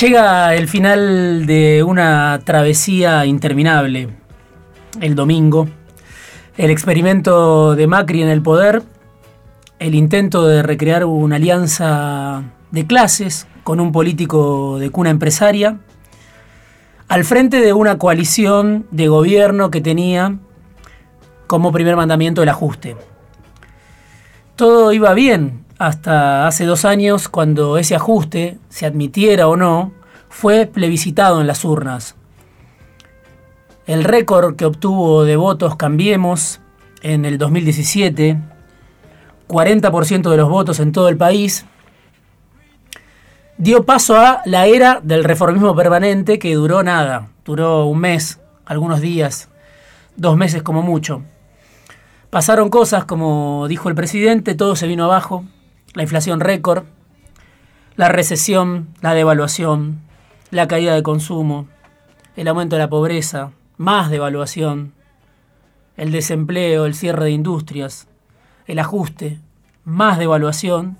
Llega el final de una travesía interminable, el domingo, el experimento de Macri en el poder, el intento de recrear una alianza de clases con un político de cuna empresaria, al frente de una coalición de gobierno que tenía como primer mandamiento el ajuste. Todo iba bien hasta hace dos años cuando ese ajuste, se admitiera o no, fue plebiscitado en las urnas. El récord que obtuvo de votos Cambiemos en el 2017, 40% de los votos en todo el país, dio paso a la era del reformismo permanente que duró nada, duró un mes, algunos días, dos meses como mucho. Pasaron cosas, como dijo el presidente, todo se vino abajo, la inflación récord, la recesión, la devaluación, la caída de consumo, el aumento de la pobreza, más devaluación, el desempleo, el cierre de industrias, el ajuste, más devaluación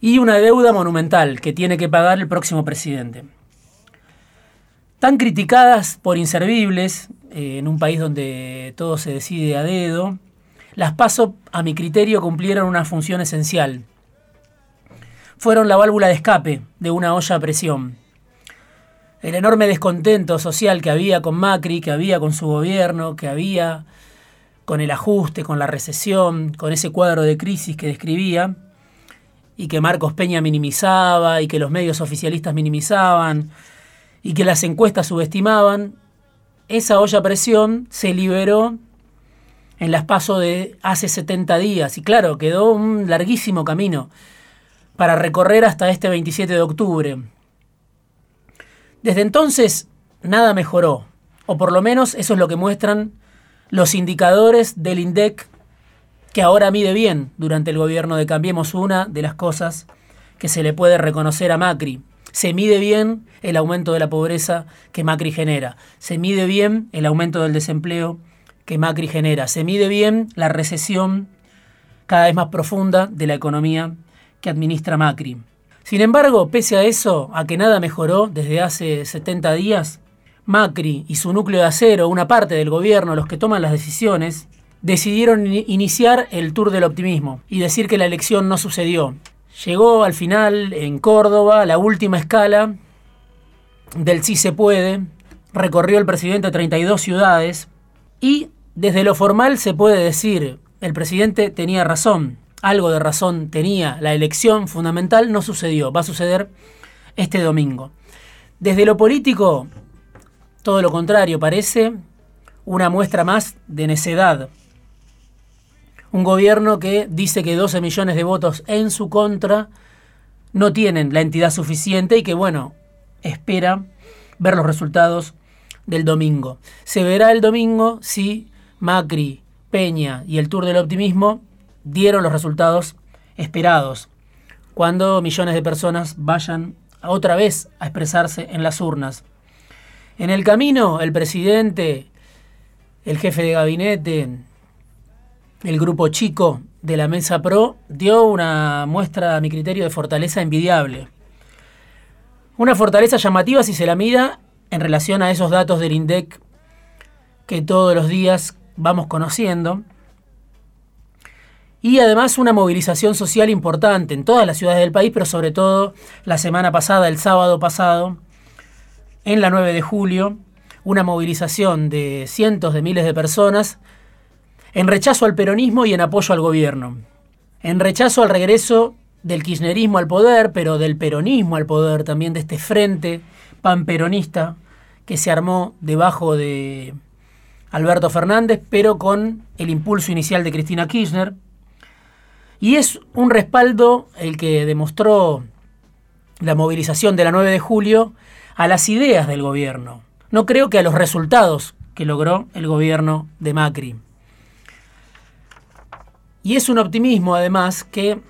y una deuda monumental que tiene que pagar el próximo presidente. Tan criticadas por inservibles, eh, en un país donde todo se decide a dedo, las PASO, a mi criterio, cumplieron una función esencial. Fueron la válvula de escape de una olla a presión. El enorme descontento social que había con Macri, que había con su gobierno, que había con el ajuste, con la recesión, con ese cuadro de crisis que describía, y que Marcos Peña minimizaba, y que los medios oficialistas minimizaban, y que las encuestas subestimaban, esa olla a presión se liberó en las pasos de hace 70 días. Y claro, quedó un larguísimo camino para recorrer hasta este 27 de octubre. Desde entonces nada mejoró, o por lo menos eso es lo que muestran los indicadores del INDEC que ahora mide bien durante el gobierno de Cambiemos una de las cosas que se le puede reconocer a Macri. Se mide bien el aumento de la pobreza que Macri genera. Se mide bien el aumento del desempleo que Macri genera. Se mide bien la recesión cada vez más profunda de la economía que administra Macri. Sin embargo, pese a eso, a que nada mejoró desde hace 70 días, Macri y su núcleo de acero, una parte del gobierno, los que toman las decisiones, decidieron iniciar el tour del optimismo y decir que la elección no sucedió. Llegó al final en Córdoba, la última escala del sí se puede, recorrió el presidente 32 ciudades y desde lo formal se puede decir, el presidente tenía razón, algo de razón tenía, la elección fundamental no sucedió, va a suceder este domingo. Desde lo político, todo lo contrario, parece una muestra más de necedad. Un gobierno que dice que 12 millones de votos en su contra no tienen la entidad suficiente y que, bueno, espera ver los resultados del domingo. Se verá el domingo si Macri, Peña y el Tour del Optimismo dieron los resultados esperados, cuando millones de personas vayan otra vez a expresarse en las urnas. En el camino, el presidente, el jefe de gabinete, el grupo chico de la Mesa Pro dio una muestra, a mi criterio, de fortaleza envidiable. Una fortaleza llamativa si se la mira en relación a esos datos del INDEC que todos los días vamos conociendo. Y además una movilización social importante en todas las ciudades del país, pero sobre todo la semana pasada, el sábado pasado, en la 9 de julio, una movilización de cientos de miles de personas en rechazo al peronismo y en apoyo al gobierno. En rechazo al regreso del kirchnerismo al poder, pero del peronismo al poder, también de este frente panperonista que se armó debajo de Alberto Fernández, pero con el impulso inicial de Cristina Kirchner. Y es un respaldo el que demostró la movilización de la 9 de julio a las ideas del gobierno. No creo que a los resultados que logró el gobierno de Macri. Y es un optimismo además que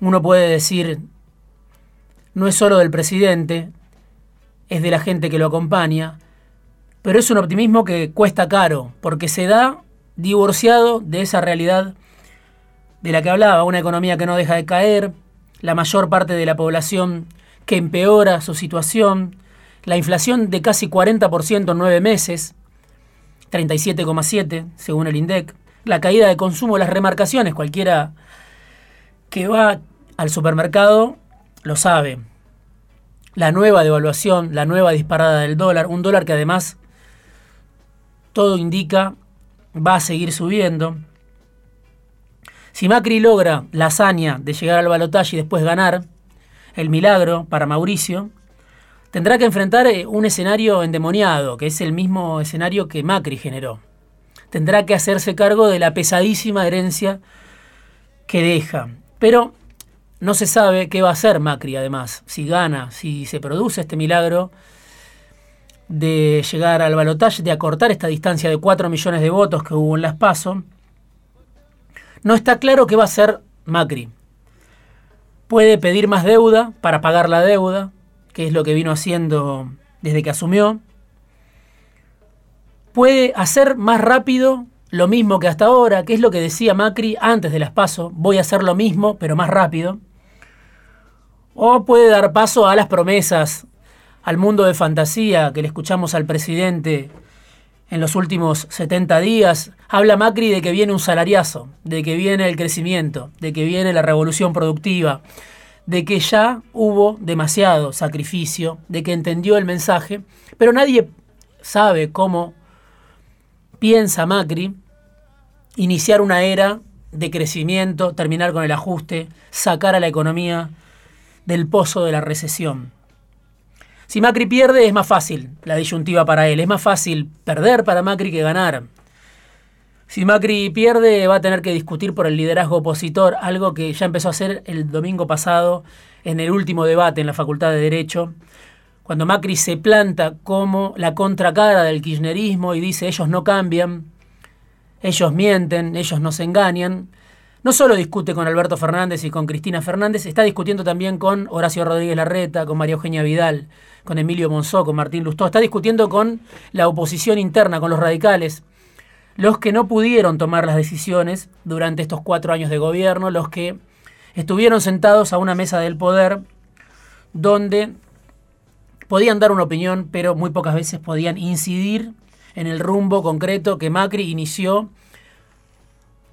uno puede decir no es solo del presidente, es de la gente que lo acompaña, pero es un optimismo que cuesta caro, porque se da divorciado de esa realidad de la que hablaba, una economía que no deja de caer, la mayor parte de la población que empeora su situación, la inflación de casi 40% en nueve meses, 37,7 según el INDEC, la caída de consumo, las remarcaciones, cualquiera que va al supermercado lo sabe. La nueva devaluación, la nueva disparada del dólar, un dólar que además todo indica va a seguir subiendo. Si Macri logra la hazaña de llegar al balotaje y después ganar, el milagro para Mauricio, tendrá que enfrentar eh, un escenario endemoniado, que es el mismo escenario que Macri generó. Tendrá que hacerse cargo de la pesadísima herencia que deja. Pero no se sabe qué va a hacer Macri, además, si gana, si se produce este milagro de llegar al balotaje, de acortar esta distancia de 4 millones de votos que hubo en las PASO. No está claro qué va a hacer Macri. Puede pedir más deuda para pagar la deuda, que es lo que vino haciendo desde que asumió. Puede hacer más rápido lo mismo que hasta ahora, que es lo que decía Macri antes de las PASO, voy a hacer lo mismo, pero más rápido. O puede dar paso a las promesas, al mundo de fantasía que le escuchamos al presidente en los últimos 70 días, habla Macri de que viene un salariazo, de que viene el crecimiento, de que viene la revolución productiva, de que ya hubo demasiado sacrificio, de que entendió el mensaje, pero nadie sabe cómo piensa Macri iniciar una era de crecimiento, terminar con el ajuste, sacar a la economía del pozo de la recesión. Si Macri pierde es más fácil la disyuntiva para él, es más fácil perder para Macri que ganar. Si Macri pierde va a tener que discutir por el liderazgo opositor, algo que ya empezó a hacer el domingo pasado en el último debate en la Facultad de Derecho, cuando Macri se planta como la contracara del kirchnerismo y dice ellos no cambian, ellos mienten, ellos nos engañan, no solo discute con Alberto Fernández y con Cristina Fernández, está discutiendo también con Horacio Rodríguez Larreta, con María Eugenia Vidal, con Emilio Monzó, con Martín Lustó, está discutiendo con la oposición interna, con los radicales, los que no pudieron tomar las decisiones durante estos cuatro años de gobierno, los que estuvieron sentados a una mesa del poder donde podían dar una opinión, pero muy pocas veces podían incidir en el rumbo concreto que Macri inició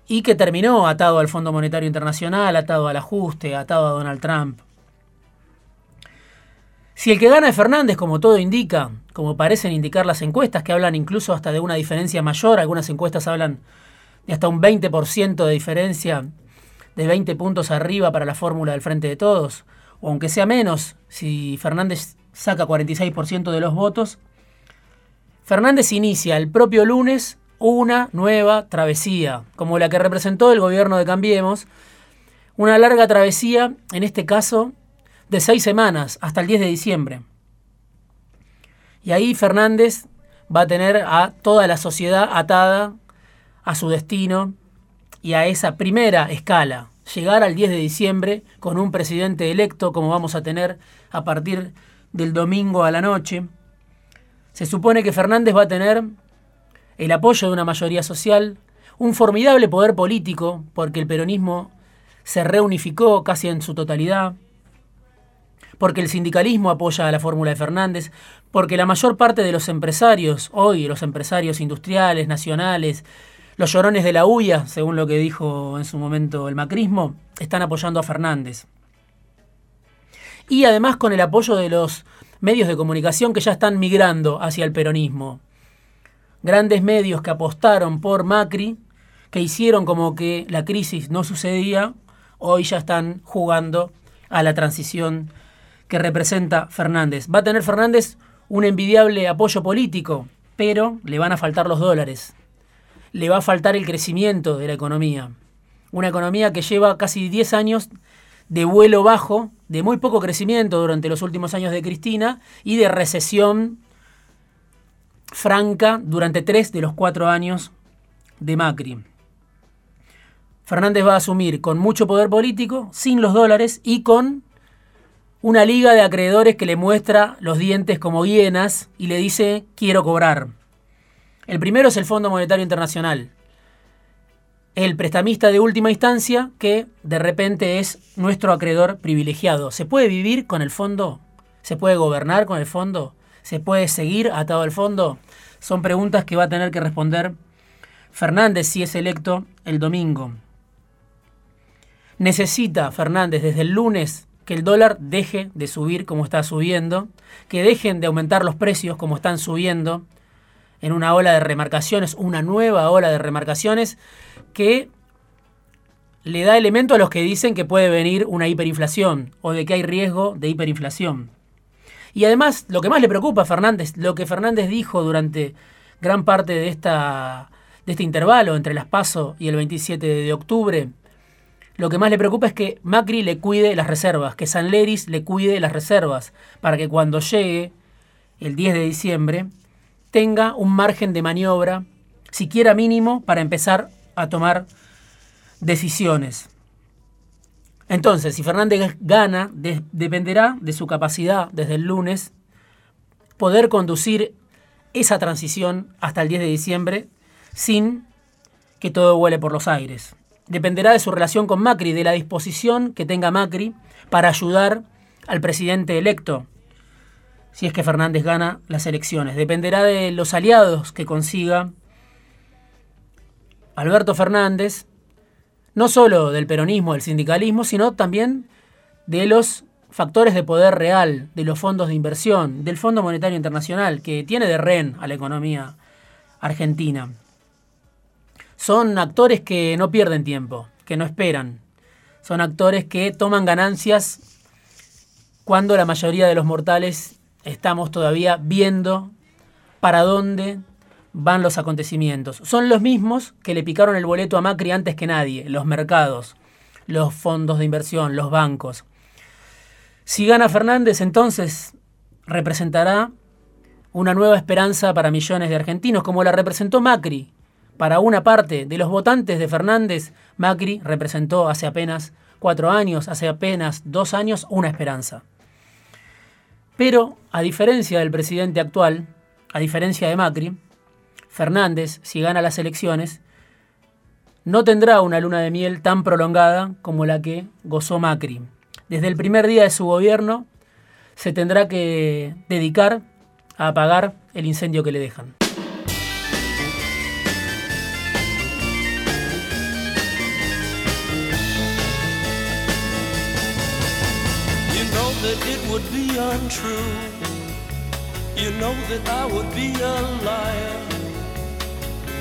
y que terminó atado al Fondo Monetario Internacional, atado al ajuste, atado a Donald Trump. Si el que gana es Fernández, como todo indica, como parecen indicar las encuestas, que hablan incluso hasta de una diferencia mayor, algunas encuestas hablan de hasta un 20% de diferencia, de 20 puntos arriba para la fórmula del Frente de Todos, o aunque sea menos, si Fernández saca 46% de los votos, Fernández inicia el propio lunes una nueva travesía, como la que representó el gobierno de Cambiemos, una larga travesía, en este caso, de seis semanas, hasta el 10 de diciembre. Y ahí Fernández va a tener a toda la sociedad atada a su destino y a esa primera escala, llegar al 10 de diciembre con un presidente electo como vamos a tener a partir del domingo a la noche. Se supone que Fernández va a tener el apoyo de una mayoría social, un formidable poder político, porque el peronismo se reunificó casi en su totalidad, porque el sindicalismo apoya a la fórmula de Fernández, porque la mayor parte de los empresarios, hoy los empresarios industriales, nacionales, los llorones de la huya, según lo que dijo en su momento el macrismo, están apoyando a Fernández. Y además con el apoyo de los medios de comunicación que ya están migrando hacia el peronismo grandes medios que apostaron por Macri, que hicieron como que la crisis no sucedía, hoy ya están jugando a la transición que representa Fernández. Va a tener Fernández un envidiable apoyo político, pero le van a faltar los dólares. Le va a faltar el crecimiento de la economía. Una economía que lleva casi 10 años de vuelo bajo, de muy poco crecimiento durante los últimos años de Cristina y de recesión franca durante tres de los cuatro años de Macri. Fernández va a asumir con mucho poder político, sin los dólares y con una liga de acreedores que le muestra los dientes como hienas y le dice quiero cobrar. El primero es el Fondo Monetario Internacional. el prestamista de última instancia que de repente es nuestro acreedor privilegiado. ¿Se puede vivir con el fondo? ¿Se puede gobernar con el fondo? ¿Se puede seguir atado al fondo? Son preguntas que va a tener que responder Fernández si es electo el domingo. Necesita Fernández desde el lunes que el dólar deje de subir como está subiendo, que dejen de aumentar los precios como están subiendo, en una ola de remarcaciones, una nueva ola de remarcaciones, que le da elemento a los que dicen que puede venir una hiperinflación o de que hay riesgo de hiperinflación. Y además, lo que más le preocupa a Fernández, lo que Fernández dijo durante gran parte de, esta, de este intervalo entre las PASO y el 27 de octubre, lo que más le preocupa es que Macri le cuide las reservas, que San Leris le cuide las reservas, para que cuando llegue el 10 de diciembre tenga un margen de maniobra, siquiera mínimo, para empezar a tomar decisiones. Entonces, si Fernández gana, dependerá de su capacidad desde el lunes poder conducir esa transición hasta el 10 de diciembre sin que todo vuele por los aires. Dependerá de su relación con Macri, de la disposición que tenga Macri para ayudar al presidente electo, si es que Fernández gana las elecciones. Dependerá de los aliados que consiga Alberto Fernández no solo del peronismo, del sindicalismo, sino también de los factores de poder real, de los fondos de inversión, del Fondo Monetario Internacional, que tiene de rehén a la economía argentina. Son actores que no pierden tiempo, que no esperan. Son actores que toman ganancias cuando la mayoría de los mortales estamos todavía viendo para dónde van los acontecimientos. Son los mismos que le picaron el boleto a Macri antes que nadie, los mercados, los fondos de inversión, los bancos. Si gana Fernández, entonces representará una nueva esperanza para millones de argentinos, como la representó Macri. Para una parte de los votantes de Fernández, Macri representó hace apenas cuatro años, hace apenas dos años, una esperanza. Pero, a diferencia del presidente actual, a diferencia de Macri, Fernández, si gana las elecciones, no tendrá una luna de miel tan prolongada como la que gozó Macri. Desde el primer día de su gobierno se tendrá que dedicar a apagar el incendio que le dejan.